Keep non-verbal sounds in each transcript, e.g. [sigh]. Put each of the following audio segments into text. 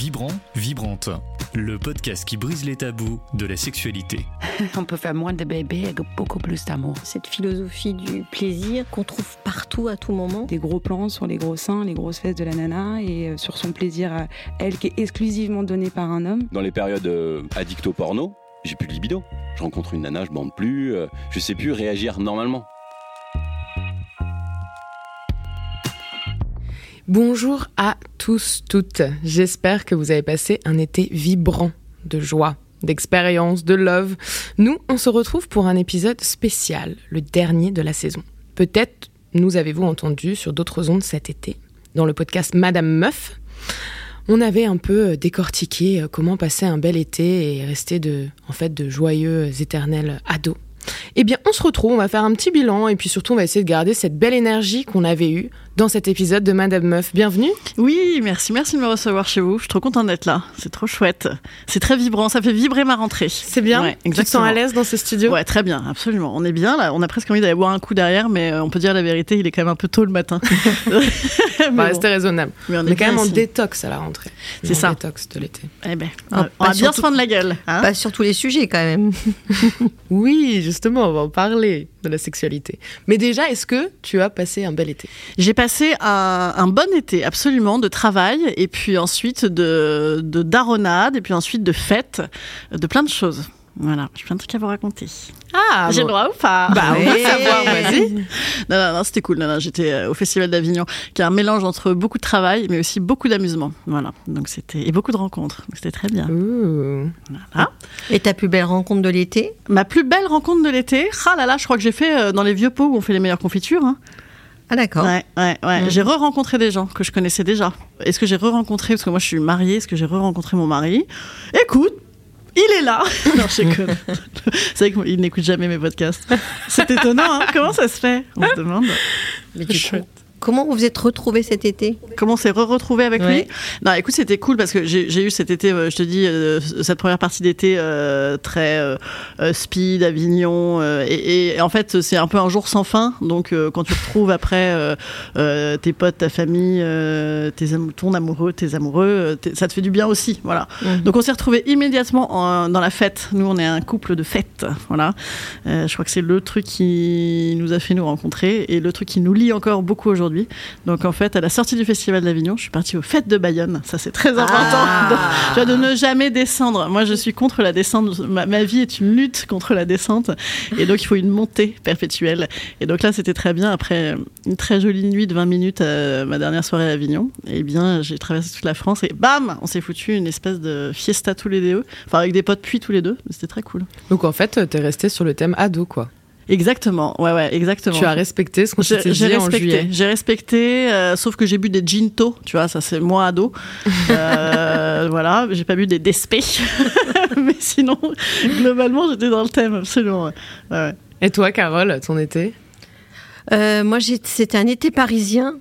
Vibrant, Vibrante, le podcast qui brise les tabous de la sexualité. [laughs] On peut faire moins de bébés avec beaucoup plus d'amour. Cette philosophie du plaisir qu'on trouve partout à tout moment. Des gros plans sur les gros seins, les grosses fesses de la nana et euh, sur son plaisir à elle qui est exclusivement donné par un homme. Dans les périodes euh, addicto porno, j'ai plus de libido. Je rencontre une nana, je bande plus, euh, je sais plus réagir normalement. Bonjour à tous, toutes. J'espère que vous avez passé un été vibrant de joie, d'expérience, de love. Nous, on se retrouve pour un épisode spécial, le dernier de la saison. Peut-être nous avez-vous entendu sur d'autres ondes cet été, dans le podcast Madame Meuf. On avait un peu décortiqué comment passer un bel été et rester de, en fait, de joyeux éternels ados. Eh bien, on se retrouve, on va faire un petit bilan et puis surtout, on va essayer de garder cette belle énergie qu'on avait eue dans cet épisode de Madame Meuf. Bienvenue. Oui, merci, merci de me recevoir chez vous. Je suis trop contente d'être là. C'est trop chouette. C'est très vibrant, ça fait vibrer ma rentrée. C'est bien. Ouais, Tu te sens à l'aise dans ce studio Ouais, très bien, absolument. On est bien là. On a presque envie d'aller boire un coup derrière, mais euh, on peut dire la vérité, il est quand même un peu tôt le matin. On [laughs] va [laughs] Mais rester bon. raisonnable. Mais on On est est quand même en détox à la rentrée. C'est En ça. détox de l'été. Eh ben, Ah, on va pas bien se prendre la gueule. hein. Pas sur tous les sujets quand même. [laughs] Oui, justement, on va en parler de la sexualité. Mais déjà, est-ce que tu as passé un bel été? J'ai passé un, bon été, absolument, de travail, et puis ensuite de, de et puis ensuite de fête, de plein de choses. Voilà, j'ai plein de trucs à vous raconter. Ah, J'ai le droit ou pas Bah, on va savoir, vas-y. Non, non, non, c'était cool. Non, non, j'étais euh, au Festival d'Avignon, qui est un mélange entre beaucoup de travail, mais aussi beaucoup d'amusement. Voilà. Donc c'était et beaucoup de rencontres. Donc c'était très bien. Ouh. Voilà. Et ta plus belle rencontre de l'été? Ma plus belle rencontre de l'été? Ah là là, je crois que j'ai fait euh, dans les vieux pots où on fait les meilleures confitures. hein. Ah d'accord. Ouais, ouais, ouais. Mm. J'ai re-rencontré des gens que je connaissais déjà. Est-ce que j'ai re-rencontré parce que moi je suis mariée Est-ce que j'ai re-rencontré mon mari? Écoute. Il est là [laughs] Non, je déconne. C'est vrai qu'il n'écoute jamais mes podcasts. C'est étonnant, hein Comment ça se fait? On se demande. Mais du coup, comment vous vous êtes retrouvés cet été Comment on s'est re-retrouvé avec Ouais. lui Non, écoute, c'était cool parce que j'ai eu cet été, euh, je te dis, euh, cette première partie d'été euh, très euh, speed, Avignon, euh, et, et en fait, c'est un peu un jour sans fin. Donc, euh, quand tu retrouves après euh, euh, tes potes, ta famille, euh, tes am- ton amoureux, tes amoureux, euh, ça te fait du bien aussi, voilà. Mhm. Donc, on s'est retrouvés immédiatement en- dans la fête. Nous, on est un couple de fête, voilà. Euh, je crois que c'est le truc qui nous a fait nous rencontrer et le truc qui nous lie encore beaucoup aujourd'hui. Donc en fait, à la sortie du Festival d'Avignon, je suis partie aux fêtes de Bayonne. Ça, c'est très important. Ah. [laughs] Tu vois, de ne jamais descendre. Moi, je suis contre la descente. Ma, ma vie est une lutte contre la descente. Et donc, il faut une montée perpétuelle. Et donc là, c'était très bien. Après une très jolie nuit de 20 minutes à ma dernière soirée à Avignon, eh bien, j'ai traversé toute la France et bam, on s'est foutu une espèce de fiesta tous les deux. Enfin, avec des potes puis tous les deux. C'était très cool. Donc en fait, t'es resté sur le thème ado, quoi. Exactement. Ouais, ouais, exactement. Tu as respecté ce qu'on s'était dit en respecté, juillet. j'ai respecté, euh, sauf que j'ai bu des ginto, tu vois, ça c'est moi ado. [laughs] Euh, voilà, j'ai pas bu des despé, [laughs] mais sinon, globalement, j'étais dans le thème, absolument. ouais. Ouais, ouais. Et toi, Carole, ton été? Euh, Moi, c'était un été parisien.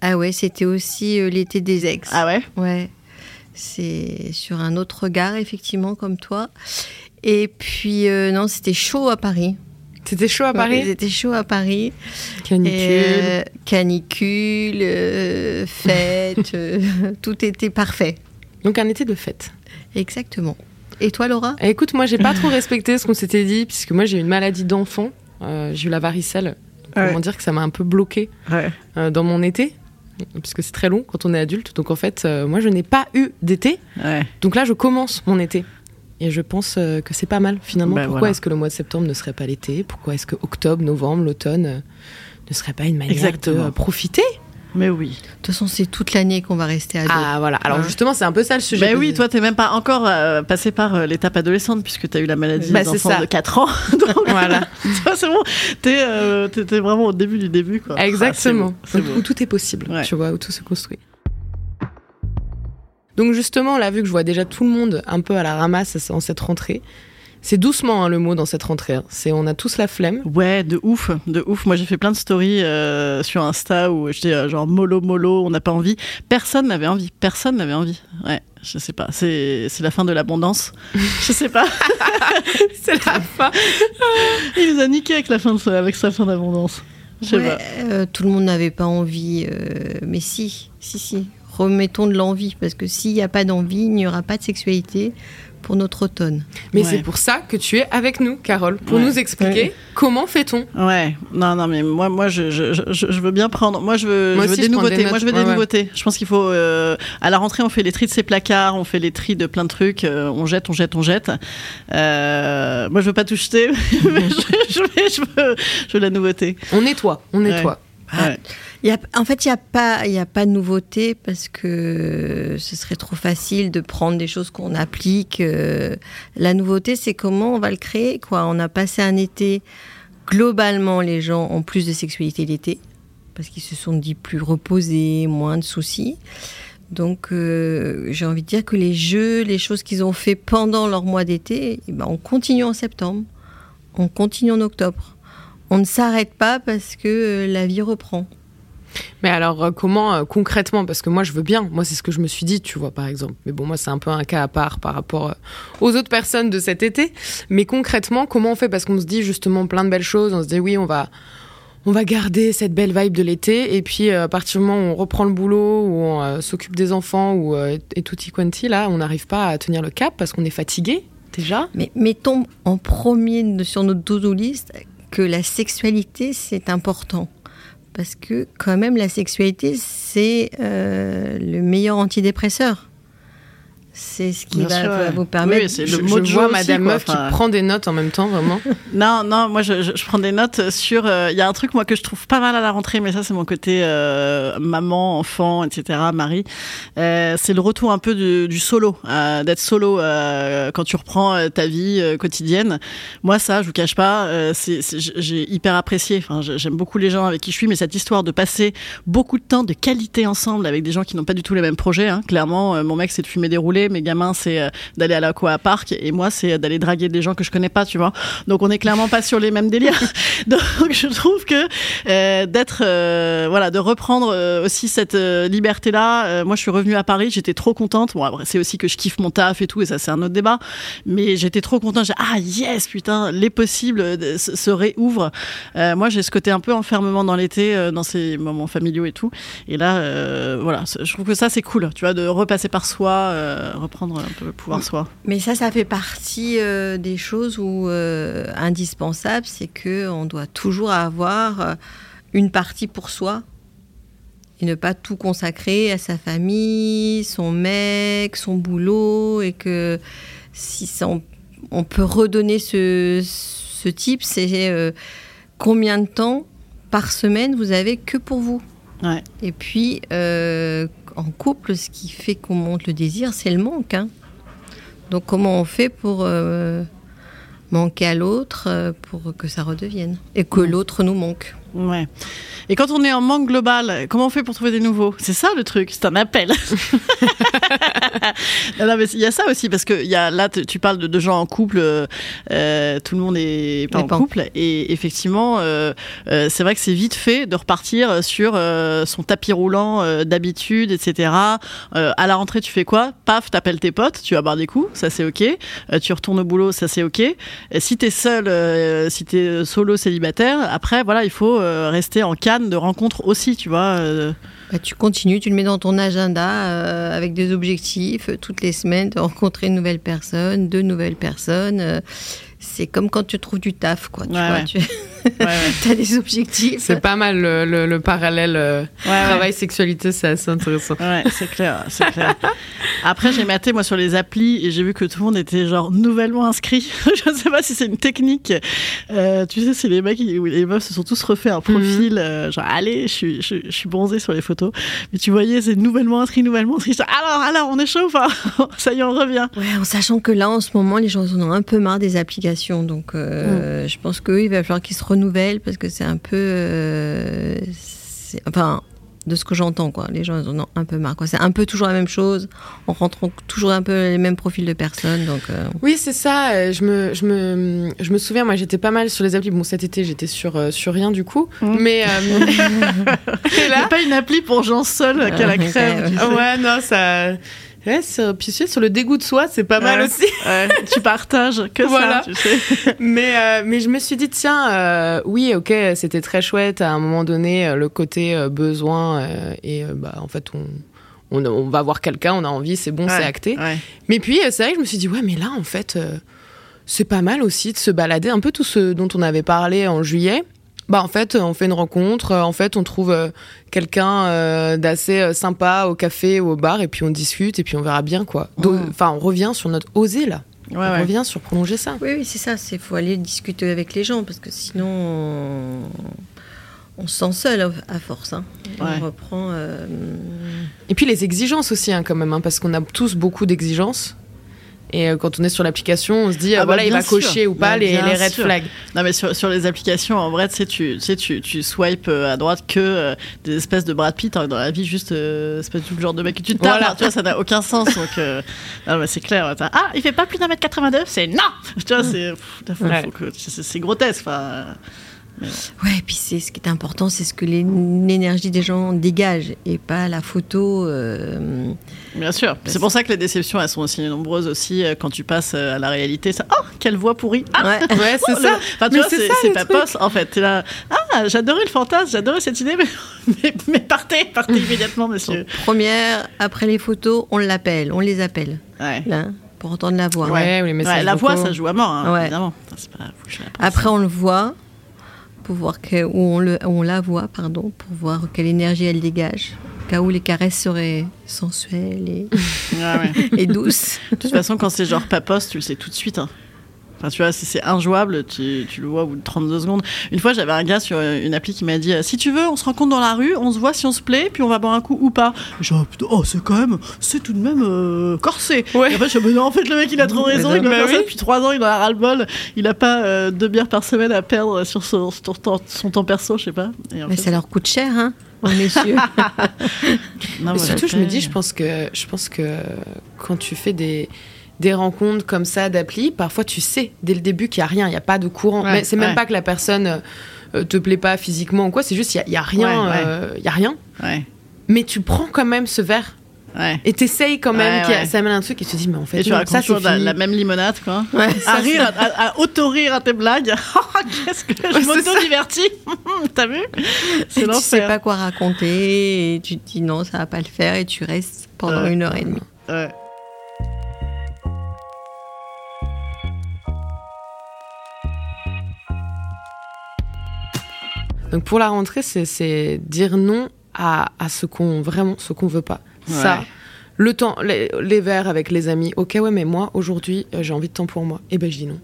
Ah ouais, c'était aussi euh, l'été des ex. Ah ouais? Ouais. C'est sur un autre regard, effectivement, comme toi. Et puis, euh, non, c'était chaud à Paris. C'était chaud à Paris C'était chaud à Paris. Canicule. Et, euh, canicule, euh, fête, euh, [laughs] tout était parfait. Donc un été de fête. Exactement. Et toi, Laura? Eh, Écoute, moi, j'ai pas trop respecté ce qu'on s'était dit, puisque moi, j'ai eu une maladie d'enfant. Euh, j'ai eu la varicelle. Ouais. Comment dire que ça m'a un peu bloqué Ouais. euh, dans mon été, puisque c'est très long quand on est adulte. Donc en fait, euh, moi, je n'ai pas eu d'été. Ouais. Donc là, je commence mon été. Et je pense euh, que c'est pas mal finalement. Ben Pourquoi voilà. est-ce que le mois de septembre ne serait pas l'été? Pourquoi est-ce que octobre, novembre, l'automne euh, ne serait pas une manière Exactement. de euh, profiter? Mais oui. De toute façon, c'est toute l'année qu'on va rester ado. Ah voilà. Alors Ouais. justement, c'est un peu ça le sujet. Mais oui, toi, t'es même pas encore euh, passé par euh, l'étape adolescente, puisque t'as eu la maladie Bah, d'enfant ça. de 4 ans. [laughs] Donc, [laughs] Voilà. [laughs] toi, c'est bon, t'es euh, t'es- t'es vraiment au début du début, quoi. Exactement. Ah, où tout est possible, Ouais. tu vois, où tout se construit. Donc justement, là, vu que je vois déjà tout le monde un peu à la ramasse en cette rentrée, c'est doucement hein, le mot dans cette rentrée. hein. C'est on a tous la flemme. Ouais, de ouf, de ouf. Moi, j'ai fait plein de stories euh, sur Insta où j'étais euh, genre mollo mollo, on n'a pas envie. Personne n'avait envie. Personne n'avait envie. Ouais, je sais pas. C'est c'est la fin de l'abondance. [laughs] je sais pas. [laughs] c'est la fin. [laughs] Il nous a niqué avec la fin de sa- avec sa fin d'abondance. Je sais Ouais, pas. euh, tout le monde n'avait pas envie, euh, mais si, si, si. Remettons de l'envie, parce que s'il n'y a pas d'envie, il n'y aura pas de sexualité pour notre automne. Mais Ouais. c'est pour ça que tu es avec nous, Carole, pour Ouais. nous expliquer Ouais. comment fait-on. Ouais, non, non, mais moi, moi, je, je, je, je veux bien prendre. Moi, je veux, Moi je veux aussi, des nouveautés. moi, je veux Ouais, des ouais. nouveautés. Je pense qu'il faut. euh, à la rentrée, on fait les tris de ses placards, on fait les tris de plein de trucs. euh, on jette, on jette, on jette. Euh, moi, je veux pas tout jeter, [laughs] mais je, je veux, je, veux, je veux la nouveauté. On nettoie, on nettoie. Ouais. En fait, il n'y a, pas- de nouveauté parce que ce serait trop facile de prendre des choses qu'on applique. euh. La nouveauté, c'est comment on va le créer. On a passé un été, globalement, les gens ont plus de sexualité l'été parce qu'ils se sont dit plus reposés, moins de soucis. Donc, euh, j'ai envie de dire que les jeux, les choses qu'ils ont fait pendant leur mois d'été, eh ben, on continue en septembre, on continue en octobre. On ne s'arrête pas parce que euh, la vie reprend. Mais alors, euh, comment euh, concrètement Parce que moi, je veux bien. Moi, c'est ce que je me suis dit, tu vois, par exemple. Mais bon, moi, c'est un peu un cas à part par rapport euh, aux autres personnes de cet été. Mais concrètement, comment on fait? Parce qu'on se dit justement plein de belles choses. On se dit, oui, on va. On va garder cette belle vibe de l'été et puis à partir du moment où on reprend le boulot, où on s'occupe des enfants ou et tutti quanti là, on n'arrive pas à tenir le cap parce qu'on est fatigué déjà. Mais mettons en premier sur notre to-do list que la sexualité, c'est important. Parce que quand même, la sexualité, c'est euh, le meilleur antidépresseur. C'est ce qui Bien va, sûr, va ouais. vous permettre... Oui, c'est Je, le je mot de vois jeu aussi, Madame quoi. Meuf Enfin, qui prend des notes en même temps, vraiment. [laughs] Non, non, moi je, je- je prends des notes sur. euh, Il y a un truc moi que je trouve pas mal à la rentrée, mais ça c'est mon côté euh, maman, enfant, etc. Marie. Euh, c'est le retour un peu du, du solo, euh, d'être solo euh, quand tu reprends euh, ta vie euh, quotidienne. Moi ça, je vous cache pas, euh, c'est c'est- j'ai hyper apprécié. Enfin, j'ai- j'aime beaucoup les gens avec qui je suis, mais cette histoire de passer beaucoup de temps de qualité ensemble avec des gens qui n'ont pas du tout les mêmes projets. Hein. Clairement, euh, mon mec c'est de fumer des roulés, mes gamins c'est euh, d'aller à l'Aqua Park et moi c'est d'aller draguer des gens que je connais pas, tu vois. Donc on est clairement pas sur les mêmes délires. [laughs] Donc je trouve que euh, d'être euh, voilà, de reprendre euh, aussi cette liberté là. moi je suis revenue à Paris, j'étais trop contente. Bon après c'est aussi que je kiffe mon taf et tout et ça c'est un autre débat, mais j'étais trop contente. J'ai ah yes putain, les possibles euh, se, réouvrent. Euh, moi j'ai ce côté un peu enfermement dans l'été euh, dans ces moments familiaux et tout. Et là euh, voilà, je trouve que ça c'est cool, tu vois, de repasser par soi, euh, reprendre un peu le pouvoir soi. Mais ça, ça fait partie euh, des choses où euh, indispensable, c'est que on doit toujours avoir euh, une partie pour soi et ne pas tout consacrer à sa famille, son mec, son boulot, et que si ça, on, on peut redonner ce, ce type, c'est euh, combien de temps par semaine vous avez que pour vous? Ouais. Et puis, euh, en couple, ce qui fait qu'on monte le désir, c'est le manque. hein. Donc comment on fait pour euh, manquer à l'autre euh, pour que ça redevienne et que l'autre nous manque? Ouais. Et quand on est en manque global, comment on fait pour trouver des nouveaux? C'est ça le truc, c'est un appel. [laughs] non, mais il y a ça aussi parce que y a là tu parles de, de gens en couple, euh, tout le monde pas N'est en pas en couple et effectivement euh, euh, c'est vrai que c'est vite fait de repartir sur son tapis roulant d'habitude, etc. À la rentrée tu fais quoi? Paf, t'appelles tes potes, tu vas boire des coups, ça c'est ok. Tu retournes au boulot, ça c'est ok. Et si t'es seul, si t'es solo célibataire, après voilà il faut rester en canne de rencontres aussi, tu vois. euh. Bah, tu continues, tu le mets dans ton agenda euh, avec des objectifs euh, toutes les semaines de rencontrer une nouvelle personne, deux nouvelles personnes. euh, c'est comme quand tu trouves du taf, quoi. Tu Ouais, vois, ouais. tu Ouais, ouais. [laughs] as des objectifs. C'est pas mal le, le- le parallèle euh, Ouais, ouais. travail-sexualité, c'est assez intéressant. Ouais, c'est clair, c'est clair. [laughs] Après, j'ai maté moi sur les applis et j'ai vu que tout le monde était genre nouvellement inscrit. [laughs] je sais pas si c'est une technique. Euh, tu sais, c'est les mecs où les meufs se sont tous refait un profil. euh, genre, allez, je suis, je, je suis bronzée sur les photos. Mais tu voyais, c'est nouvellement inscrit, nouvellement inscrit. Alors, alors, on est chaud, [laughs] ça y est, on revient. Ouais, en sachant que là, en ce moment, les gens en ont un peu marre des applications. Donc, euh, je pense qu'eux, il va falloir qu'ils se renouvellent parce que c'est un peu. enfin, de ce que j'entends, quoi. Les gens ils en ont un peu marre, quoi. C'est un peu toujours la même chose. On rentre toujours un peu les mêmes profils de personnes. Donc, euh, Oui, c'est ça. euh, Je me, je, me, je me souviens, moi j'étais pas mal sur les applis. Bon, cet été j'étais sur, euh, sur rien du coup. Mm. Mais. euh, [laughs] [laughs] là, pas une appli pour gens seuls qu'à la sais. ouais, non, ça. Ouais, sur, puis sur le dégoût de soi, c'est pas mal aussi. Ouais, [laughs] tu partages que Voilà. ça, tu sais. mais, euh, mais je me suis dit, tiens, euh, oui, ok, c'était très chouette à un moment donné, euh, le côté euh, besoin. et bah, en fait, on, on, on va voir quelqu'un, on a envie, c'est bon, c'est acté. Mais puis, c'est vrai que je me suis dit, ouais, mais là, en fait, c'est pas mal aussi de se balader, un peu tout ce dont on avait parlé en juillet. Bah, en fait, on fait une rencontre, euh, en fait, on trouve euh, quelqu'un euh, d'assez sympa au café ou au bar, et puis on discute, et puis on verra bien, quoi. Enfin, on revient sur notre oser, là. Ouais, on ouais. revient sur prolonger ça. Oui, oui, c'est ça. Il faut aller discuter avec les gens parce que sinon, on, on se sent seul à- à force. hein. Ouais. On reprend. euh, Et puis les exigences aussi, hein, quand même, hein, parce qu'on a tous beaucoup d'exigences. Et euh, quand on est sur l'application, on se dit, Ah euh, bah, voilà, il va sûr. cocher ou pas Bah, les, les red sûr. flags. Non, mais sur, sur les applications, en vrai, tu sais, tu, tu, sais, tu, tu swipes euh, à droite que euh, des espèces de Brad Pitt, hein, dans la vie, juste euh, espèce de genre de mec que tu te tapes, Voilà. hein, tu vois, ça n'a aucun sens. Donc, euh, [laughs] non, mais c'est clair. Ah, il fait pas plus d'un mètre 82, c'est non [laughs] Tu vois, c'est Ouais. grotesque. Enfin, Ouais, et puis c'est ce qui est important, c'est ce que l'énergie des gens dégage et pas la photo. euh, bien sûr. C'est pour ça que les déceptions, elles sont aussi nombreuses aussi euh, quand tu passes euh, à la réalité. Ça, oh, quelle voix pourrie Ah, Ouais. [laughs] Ouais, c'est Oh, ça. Enfin, tu Mais vois, c'est pas poste en fait. Là. Ah, j'adorais le fantasme, j'adorais cette idée, mais, [laughs] mais, mais partez, partez immédiatement, [laughs] monsieur. Première, après les photos, on l'appelle, on les appelle, Ouais. là, pour entendre la voix. Ouais, ou les messages Ouais, la voix, ça joue à mort, hein, Ouais. évidemment. C'est pas-. Après, on le voit, pour voir que, où on, le, où on la voit, pardon, pour voir quelle énergie elle dégage. Au cas où les caresses seraient sensuelles et, [laughs] ouais. et douces. De toute façon, quand c'est genre pas poste, tu le sais tout de suite. hein. Enfin, tu vois, si c'est injouable, tu, tu le vois au bout de 32 secondes. Une fois, j'avais un gars sur euh, une appli qui m'a dit euh, Si tu veux, on se rencontre dans la rue, on se voit si on se plaît, puis on va boire un coup ou pas. Genre, putain, oh, c'est quand même, c'est tout de même euh, corsé. Ouais. Et après, je me dis Non, en fait, le mec, il a [laughs] trop raison, il doit Bah faire ça depuis 3 ans, il en a ras-le-bol. Il a pas euh, deux bières par semaine à perdre sur son, sur ton- son temps perso, je sais pas. Et en Mais fait, ça leur coûte cher, hein, messieurs. [laughs] non, voilà, surtout, je me dis, je pense que, je pense que quand tu fais des, des rencontres comme ça d'appli, parfois tu sais dès le début qu'il n'y a rien, il n'y a pas de courant. Ouais, Mais c'est même ouais. pas que la personne euh, te plaît pas physiquement ou quoi, c'est juste il n'y a, y a rien. Ouais, ouais. euh, il y a rien. Ouais, Mais tu prends quand même ce verre ouais. et t'essayes quand même a- ça amène un truc et tu te dis, mais en fait, Et tu non, racontes ça c'est toujours la, même limonade, quoi. Ouais, à rire, à, à- auto-rire à tes blagues. [laughs] Qu'est-ce que je m'auto-divertis [laughs] T'as vu? C'est tu sais pas quoi raconter et tu te dis non, ça va pas le faire et tu restes pendant une heure et demie. Ouais. Donc pour la rentrée, c'est- dire non à, à ce qu'on vraiment, ce qu'on veut pas. Ça, le temps, les, les verres avec les amis. Ok, ouais, mais moi aujourd'hui, euh, j'ai envie de temps pour moi. Et ben je dis non.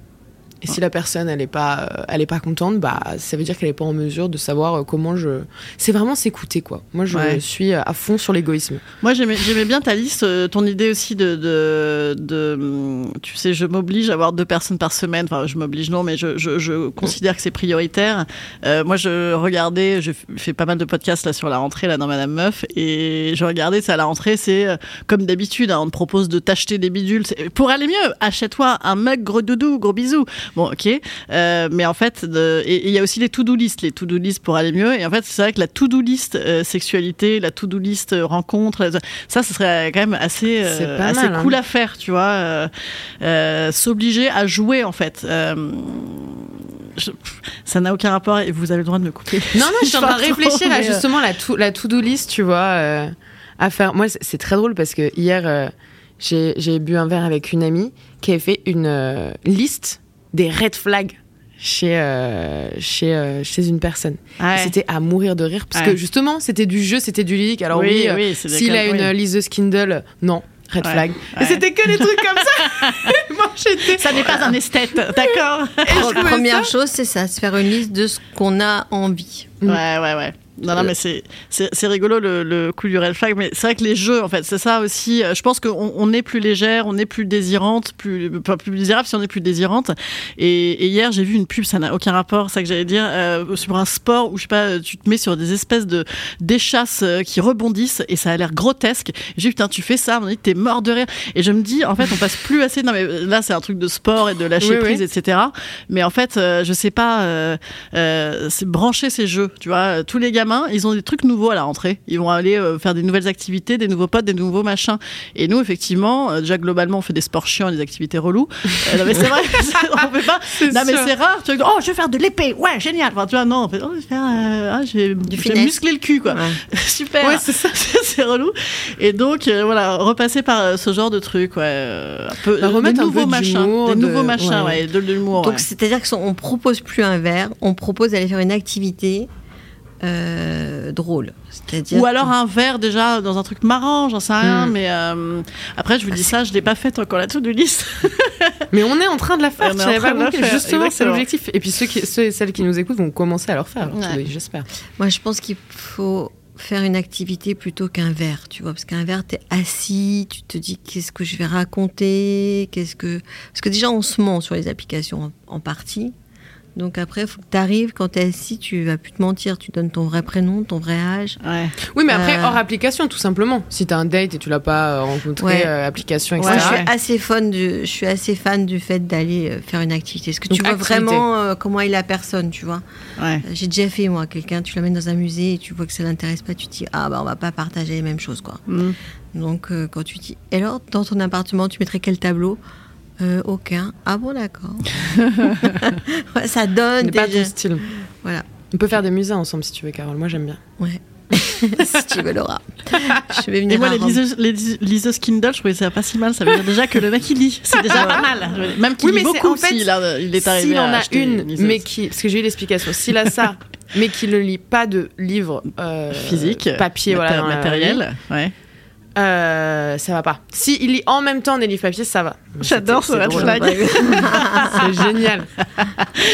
Et si la personne elle est pas, euh, elle est pas contente, bah ça veut dire qu'elle est pas en mesure de savoir euh, comment je. C'est vraiment s'écouter quoi. Moi je Ouais. suis à fond sur l'égoïsme. Moi, j'aimais bien ta liste, euh, ton idée aussi de, de, de, hum, tu sais, je m'oblige à avoir deux personnes par semaine. Enfin, je m'oblige non, mais je, je, je considère que c'est prioritaire. Euh, moi, je regardais, je fais pas mal de podcasts là sur la rentrée là dans Madame Meuf, et je regardais ça à la rentrée, c'est euh, comme d'habitude, hein, on te propose de t'acheter des bidules pour aller mieux. Achète-toi un mug gros doudou, gros bisous. Bon, ok, Euh, mais en fait, de- et et il y a aussi les to-do list, les to-do list pour aller mieux. Et en fait, c'est vrai que la to-do list euh, sexualité, la to-do list euh, rencontre, ça, ce serait quand même assez, assez mal, hein. cool à faire, tu vois. S'obliger à jouer, en fait. Je- ça n'a aucun rapport et vous avez le droit de me couper. Non, non, je suis en train de réfléchir à justement la to- la to-do list, tu vois, à faire. Moi, c'est- très drôle parce que hier, j'ai j'ai bu un verre avec une amie qui avait fait une euh, liste des red flags chez, euh, chez, euh, chez une personne. ouais. C'était à mourir de rire parce Ouais. que justement, c'était du jeu, c'était du leak. Alors oui, euh, c'est des s'il a une oui. euh, liseuse Kindle, non. Red Ouais. flag. Ouais. Et c'était que des trucs comme ça. Et [laughs] [laughs] moi, j'étais. Ça n'est pas un esthète, [laughs] d'accord Première ça- chose, c'est ça, se faire une liste de ce qu'on a envie. Ouais, ouais, ouais. Non, non, mais c'est rigolo le, le coup du red flag, mais c'est vrai que les jeux, en fait, c'est ça aussi. Euh, Je pense qu'on on est plus légère, on est plus désirante, plus pas plus désirable si on est plus désirante. Et, et hier, j'ai vu une pub, ça n'a aucun rapport, c'est ça que j'allais dire, euh, sur un sport où je sais pas, tu te mets sur des espèces de d'échasses euh, qui rebondissent et ça a l'air grotesque. J'ai dit putain, tu fais ça, on dit t'es mort de rire. Et je me dis, en fait, on passe plus assez. Non, mais euh, là, c'est un truc de sport et de lâcher Oui, oui. prise, etc. Mais en fait, euh, je sais pas, euh, euh, c'est brancher ces jeux, tu vois. Tous les gamins gamins, ils ont des trucs nouveaux à la rentrée. Ils vont aller euh, faire des nouvelles activités, des nouveaux potes, des nouveaux machins. Et nous, effectivement, euh, déjà globalement, on fait des sports chiants, des activités reloues. [laughs] Euh, non, mais c'est vrai, [laughs] on fait pas. Non, mais c'est rare. Tu vois, oh, je vais faire de l'épée. Ouais, génial. Enfin, tu vois, non, on fait, oh, je vais faire, euh, ah, j'ai musclé le cul, quoi. Ouais. [laughs] Super. Ouais, c'est ça. c'est relou. Et donc, euh, voilà, repasser par euh, ce genre de truc, ouais. euh, un peu, Bah, remettre des un peu nouveaux machins. Des de- nouveaux machins, ouais. ouais, de l'humour. Donc ouais. c'est-à-dire qu'on propose plus un verre, on propose d'aller faire une activité euh, drôle. C'est-à-dire Ou alors un verre déjà dans un truc marrant, j'en sais rien, Mm. mais euh, après je vous dis ça, je l'ai pas fait encore la to-do list. [laughs] Mais on est en train de la faire, On train pas de la compris. faire, Justement, c'est l'objectif. Et puis ceux, qui, ceux et celles qui nous écoutent vont commencer à leur faire. Ouais. J'espère. Moi, je pense qu'il faut faire une activité plutôt qu'un verre, tu vois, parce qu'un verre, t'es assis, tu te dis qu'est-ce que je vais raconter, qu'est-ce que... Parce que déjà, on se ment sur les applications en, en partie. Donc après, il faut que tu arrives, quand tu es assis, tu vas plus te mentir, tu donnes ton vrai prénom, ton vrai âge. Ouais. Oui, mais après, Euh. hors application, tout simplement. Si t'as un date et tu l'as pas euh, rencontré, Ouais. euh, application, etc. je suis assez fan du, je suis assez fan du fait d'aller faire une activité. Parce que tu vois activité. vraiment euh, comment est la personne, tu vois. Ouais. J'ai déjà fait, moi, quelqu'un, tu l'amènes dans un musée et tu vois que ça l'intéresse pas, tu te dis, ah bah on va pas partager les mêmes choses, quoi. Mm. Donc euh, quand tu dis, et alors, dans ton appartement, tu mettrais quel tableau? Euh, Aucun. Ah bon, d'accord. [laughs] Ouais, ça donne n'est pas déjà. ton style. Voilà. On peut faire des musées ensemble si tu veux, Carole. Moi, j'aime bien. Ouais. [laughs] si tu veux, Laura. Je vais venir Et moi, les liseuses, les liseuses Kindle, je trouvais ça pas si mal. Ça veut dire déjà que le mec il lit. C'est déjà pas mal. Même qu'il Oui, lit beaucoup en fait, s'il il est arrivé S'il en a une, mais qui. Parce que j'ai eu l'explication. S'il a ça, [laughs] mais qu'il ne lit pas de livre euh, physique, papier, maté- voilà, matériel. Ouais. Euh, ça va pas. Si il lit en même temps des livres papier, ça va. J'adore ce red flag. C'est génial.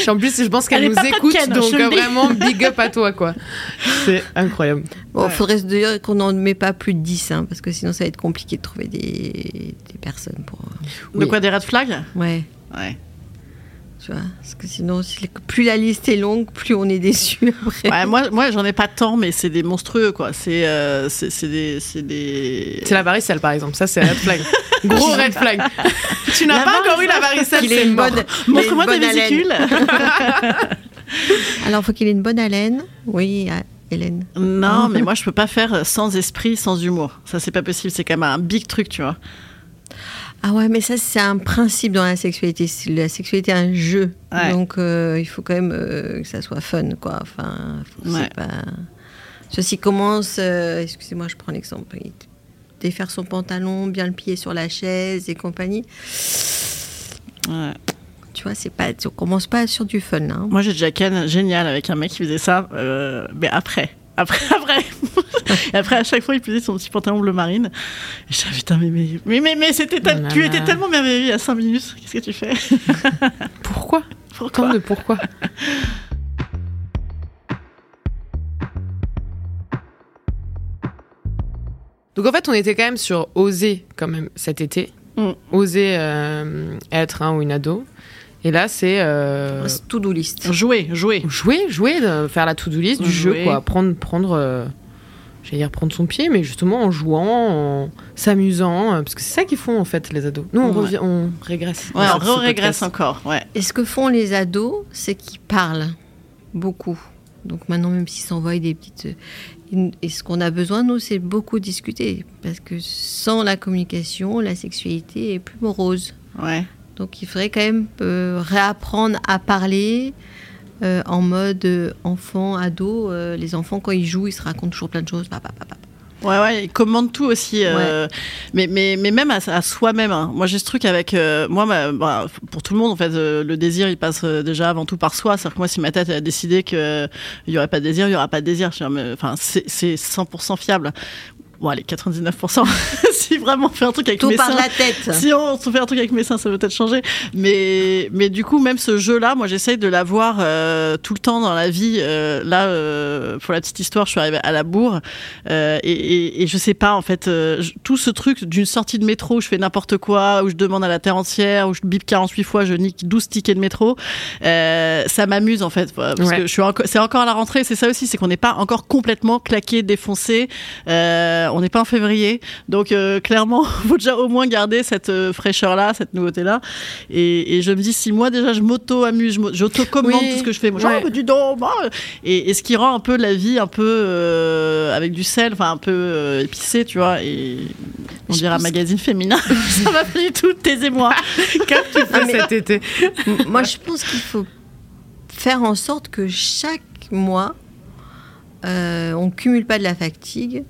En plus, je pense qu'elle nous écoute, donc vraiment big up à toi, quoi. C'est incroyable. Bon, Ouais. faudrait se dire qu'on n'en met pas plus de 10, hein, parce que sinon ça va être compliqué de trouver des, des personnes pour. euh, De quoi des red flags? Ouais, Ouais. Tu vois. Parce que sinon, si- plus la liste est longue, plus on est déçu [laughs] après. Ouais, moi, moi j'en ai pas tant, mais c'est des monstrueux, quoi. C'est euh, c'est c'est des. C'est des... La varicelle, par exemple. Ça, c'est red flag. [laughs] Gros red flag. [laughs] tu n'as pas encore eu la varicelle, c'est bonne, Montre-moi qu'il ait ta une bonne haleine. vésicule. Alors, faut qu'il ait une bonne haleine. Oui, ah, Hélène. non, mais moi, je peux pas faire sans esprit, sans humour. Ça, c'est pas possible. C'est quand même un big truc, tu vois. Ah ouais, mais ça, c'est un principe dans la sexualité. La sexualité est un jeu. Ouais. Donc, euh, il faut quand même euh, que ça soit fun, quoi. Enfin, Ouais. c'est pas... Ceci commence... euh, Excusez-moi, je prends l'exemple. Défaire son pantalon, bien le pied sur la chaise et compagnie. Ouais. Tu vois, c'est pas... On commence pas sur du fun, hein. Moi, j'ai déjà ken génial avec un mec qui faisait ça, mais après. Après, [laughs] après. Et après, à chaque fois, il faisait son petit pantalon bleu marine. Et je disais, putain, mais, mais, mais, mais, mais c'était tel- Oh tu étais tellement merveilleux il y a 5 minutes. Qu'est-ce que tu fais? [laughs] Pourquoi? Pourquoi? De pourquoi? Donc en fait, on était quand même sur oser quand même cet été. Mm. Oser euh, être un ou une ado. Et là, c'est euh, To-do list. Jouer, jouer. jouer, jouer, de faire la to-do list du Jouer. jeu, quoi. Prendre, prendre, euh, j'allais dire prendre son pied, mais justement en jouant, en s'amusant, euh, parce que c'est ça qu'ils font en fait les ados. Nous, on, Ouais. revient, on régresse. Ouais, on régresse encore. Ouais. Et ce que font les ados, c'est qu'ils parlent beaucoup. Donc maintenant, même s'ils s'envoient des petites... euh, Et ce qu'on a besoin, nous, c'est beaucoup discuter. Parce que sans la communication, la sexualité est plus morose. Ouais. Donc il faudrait quand même euh, réapprendre à parler euh, en mode euh, enfant, ado. Les enfants, quand ils jouent, ils se racontent toujours plein de choses. Papa, papa, papa. Ouais, ouais, il commande tout aussi. mais, mais, mais même à, à soi-même. hein. Moi, j'ai ce truc avec. moi, bah, pour tout le monde, en fait, le désir, il passe déjà avant tout par soi. C'est-à-dire que moi, si ma tête a décidé qu'il n'y aurait pas de désir, il n'y aura pas de désir. Enfin, c'est 100% fiable. Bon, allez, 99%. [laughs] si vraiment on fait un truc avec Tout mes par seins. la tête. Si on se fait un truc avec mes seins, ça peut peut-être changer. Mais, mais du coup, même ce jeu-là, moi, j'essaye de l'avoir euh, tout le temps dans la vie. Euh, là, euh, pour la petite histoire, je suis arrivée à la bourre euh, et, et, et je sais pas, en fait, euh, tout ce truc d'une sortie de métro où je fais n'importe quoi, où je demande à la terre entière, où je bip 48 fois, je nique 12 tickets de métro, euh, ça m'amuse en fait. Parce Ouais. que je suis c'est encore à la rentrée, c'est ça aussi, c'est qu'on n'est pas encore complètement claqué, défoncé. Euh, on n'est pas en février, donc euh, clairement, [laughs] faut déjà au moins garder cette euh, fraîcheur-là, cette nouveauté-là. Et, et je me dis, si moi déjà je m'auto-amuse, j'auto-commande Oui, tout ce que je fais, moi, ouais. Ah, bah, dis donc, bah, et, et ce qui rend un peu la vie un peu euh, avec du sel, enfin un peu euh, épicé, tu vois. Et on Je dirait un magazine féminin. [laughs] [laughs] Ça va pas du tout, taisez-moi. Ah, mais- cet été. Moi, je pense qu'il faut faire en sorte que chaque mois, euh, on cumule pas de la fatigue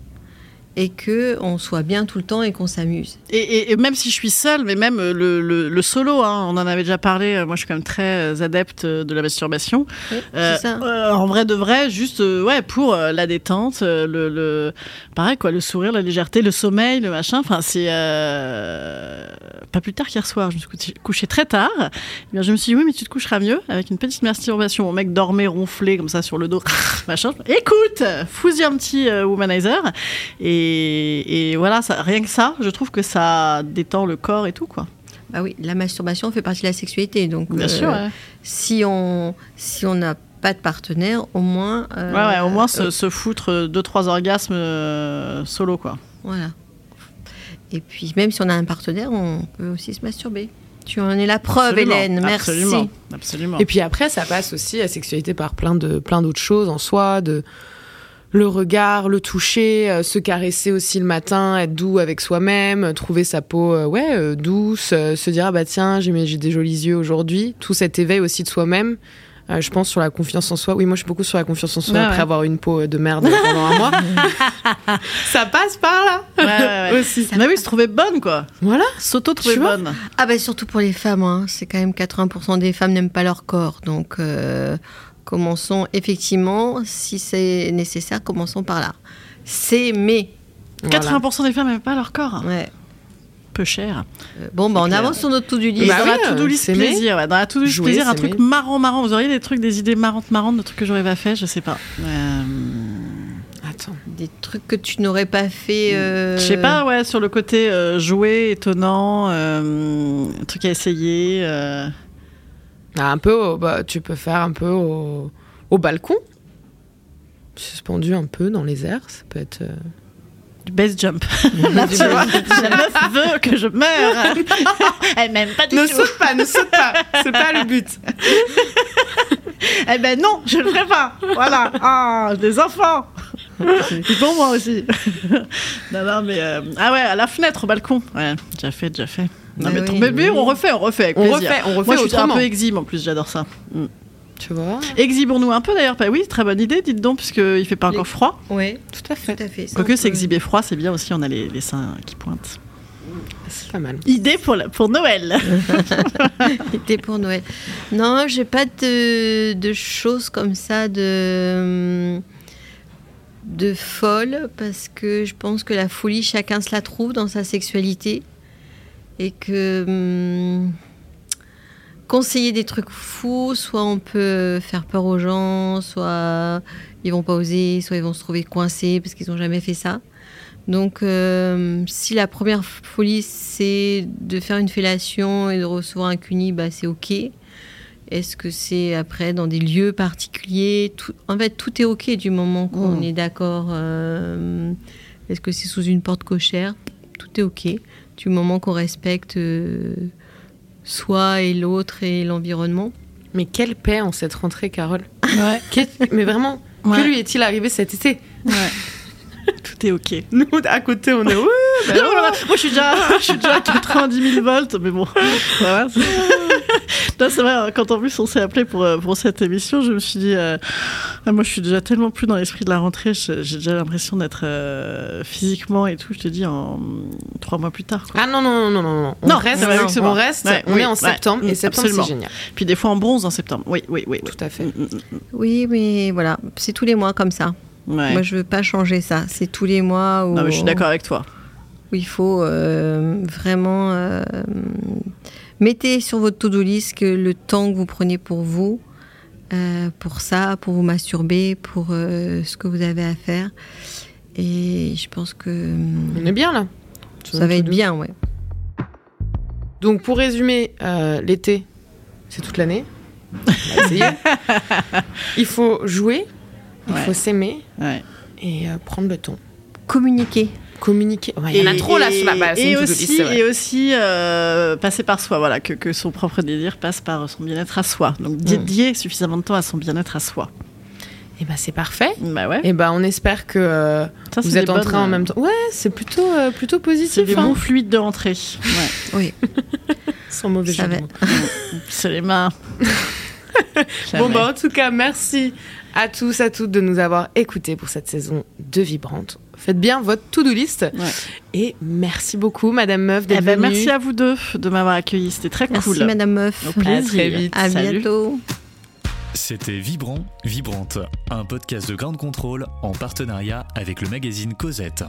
et que on soit bien tout le temps et qu'on s'amuse. Et, et- et même si je suis seule, mais même euh, le, le- le solo, hein, on en avait déjà parlé. euh, Moi, je suis quand même très euh, adepte de la masturbation. Euh, c'est ça. euh, en vrai de vrai, juste euh, ouais pour la détente, le, le pareil quoi, le sourire, la légèreté, le sommeil, le machin. Enfin, c'est pas plus tard qu'hier soir. Je me suis couché- couché très tard. Eh bien, je me suis dit oui, mais tu te coucheras mieux avec une petite masturbation. Mon mec dormait ronflé comme ça sur le dos, machin. Écoute, fous-y un petit womanizer. Et, et voilà, ça, rien que ça, je trouve que ça détend le corps et tout quoi. Bah oui, la masturbation fait partie de la sexualité, donc Bien euh, sûr. Ouais. si on si on n'a pas de partenaire, au moins euh, ouais, ouais, au moins se, euh, se foutre deux trois orgasmes euh, solo quoi. voilà. Et puis même si on a un partenaire, on peut aussi se masturber. Tu en es la preuve, Absolument, Hélène. Merci. Absolument. absolument. Et puis après, ça passe aussi la sexualité par plein de plein d'autres choses en soi, de le regard, le toucher, euh, se caresser aussi le matin, être doux avec soi-même, euh, trouver sa peau euh, ouais euh, douce, euh, se dire ah bah tiens j'ai des jolis yeux aujourd'hui, tout cet éveil aussi de soi-même. Euh, je pense sur la confiance en soi. Oui, moi je suis beaucoup sur la confiance en soi Ouais, après ouais. avoir une peau de merde pendant un mois. [laughs] ça passe par là Ouais, ouais, ouais. aussi. Mais oui, se trouver bonne quoi. Voilà. S'auto trouver bonne. Ah bah surtout pour les femmes, hein. c'est quand même 80% des femmes n'aiment pas leur corps. Donc euh, commençons effectivement, si c'est nécessaire, commençons par là. S'aimer. Voilà. 80% des femmes n'aiment pas leur corps. Ouais. Peu cher. Euh, bon, bah on clair. avance sur notre tout du Et list. Bah dans oui, la to-do euh, list plaisir, ouais. dans la to-do list Jouer, plaisir, un truc marrant, marrant. Vous auriez des trucs, des idées marrantes, marrantes, de trucs que j'aurais pas fait, je sais pas. Euh, Attends. Des trucs que tu n'aurais pas fait. euh, Je sais pas, ouais, sur le côté euh, jouet, étonnant, euh, un truc à essayer. Euh. Ah, un peu, au- bah, tu peux faire un peu au, au balcon, suspendu un peu dans les airs, ça peut être. euh, Du base jump. Là, [laughs] Tu vois, la meuf veut que je meure. [laughs] Elle m'aime pas du ne tout. saute pas, ne saute pas, c'est pas le but. Eh ben non, je le ferai pas. Voilà. Ah, des enfants. C'est pour moi aussi. [laughs] non, non, mais euh, ah ouais, à la fenêtre, au balcon. Ouais, déjà fait, déjà fait. Non, Bah mais, oui. ton bébé, on refait, on refait avec On plaisir. refait, on refait Moi, je suis un peu exhibe en plus, j'adore ça. Mm. Tu vois Exhibons-nous un peu d'ailleurs. Bah oui, très bonne idée, dites donc, puisqu'il fait pas Les- encore froid. Ouais, Tout à fait. tout à fait. Ça, Quoique c'est peut- exhiber froid, c'est bien aussi, on a les, les seins qui pointent. C'est pas mal. Idée pour, la- pour Noël. [laughs] [laughs] C'était pour Noël. Non, j'ai pas de, de choses comme ça de de folle parce que je pense que la folie chacun se la trouve dans sa sexualité et que hum, conseiller des trucs fous, soit on peut faire peur aux gens, soit ils vont pas oser, soit ils vont se trouver coincés parce qu'ils ont jamais fait ça. Donc, euh, si la première folie, c'est de faire une fellation et de recevoir un cuni, bah, c'est OK. Est-ce que c'est après dans des lieux particuliers? Tout, En fait, tout est OK du moment qu'on Mm. est d'accord. euh, Est-ce que c'est sous une porte cochère? Tout est OK. Du moment qu'on respecte euh, soi et l'autre et l'environnement. Mais quelle paix en cette rentrée, Carole. Ouais. [laughs] Mais vraiment, Ouais. que lui est-il arrivé cet été? Ouais. [laughs] Tout est ok. Nous, à côté, on est. Ouais, [laughs] bah, Voilà. Moi, je suis déjà, je suis déjà à 90 000 volts, mais bon. Voilà. Non, c'est vrai, quand en plus on s'est appelé pour, euh, pour cette émission, je me suis dit, euh, ah, moi je suis déjà tellement plus dans l'esprit de la rentrée, j'ai déjà l'impression d'être euh, physiquement et tout, je te dis, en trois mois plus tard. Quoi. Ah non, non, non, non, non. On Non, reste, c'est on reste, Ouais, on oui, est en septembre, mm, et septembre, c'est génial. Puis des fois en bronze en septembre. Oui, oui, oui. oui. Tout à fait. Mm, mm, Oui, mais voilà, c'est tous les mois comme ça. mm. Ouais. Moi, je veux pas changer ça. C'est tous les mois où, Non, mais je suis d'accord avec toi. où il faut euh, vraiment euh, mettez sur votre to-do list que le temps que vous prenez pour vous, euh, pour ça, pour vous masturber, pour euh, ce que vous avez à faire. Et je pense que On est bien là. ça va être bien, ouais. Donc pour résumer, euh, l'été, c'est toute l'année. [laughs] Il faut jouer, il Ouais. faut s'aimer Ouais. et euh, prendre le temps. Communiquer. Communiquer. Ouais, il y en a trop là sur la base. Et aussi, et aussi euh, passer par soi, voilà, que, que, son propre désir passe par son bien-être à soi. Donc mm. dédier suffisamment de temps à son bien-être à soi. Et eh ben c'est parfait. Bah ouais. Et eh ben on espère que euh, vous êtes en train en même temps. Ouais, c'est plutôt euh, plutôt positif. C'est des hein. mots fluides de rentrée. Ouais. [laughs] oui. [laughs] Sans mauvais jeu [laughs] C'est les mains. bon bah en tout cas merci à tous, à toutes de nous avoir écoutés pour cette saison de Vibrante. Faites bien votre to-do list. Et merci beaucoup, Madame Meuf, d'être eh ben, Merci à vous deux de m'avoir accueilli. C'était très cool. Merci, Madame Meuf. Au plaisir. À très vite. À bientôt. C'était Vibrant, Vibrante, un podcast de grande contrôle en partenariat avec le magazine Cosette.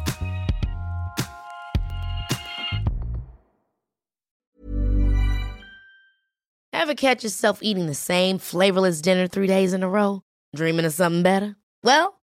Ever catch yourself eating the same flavorless dinner three days in a row? Dreaming of something better? Well,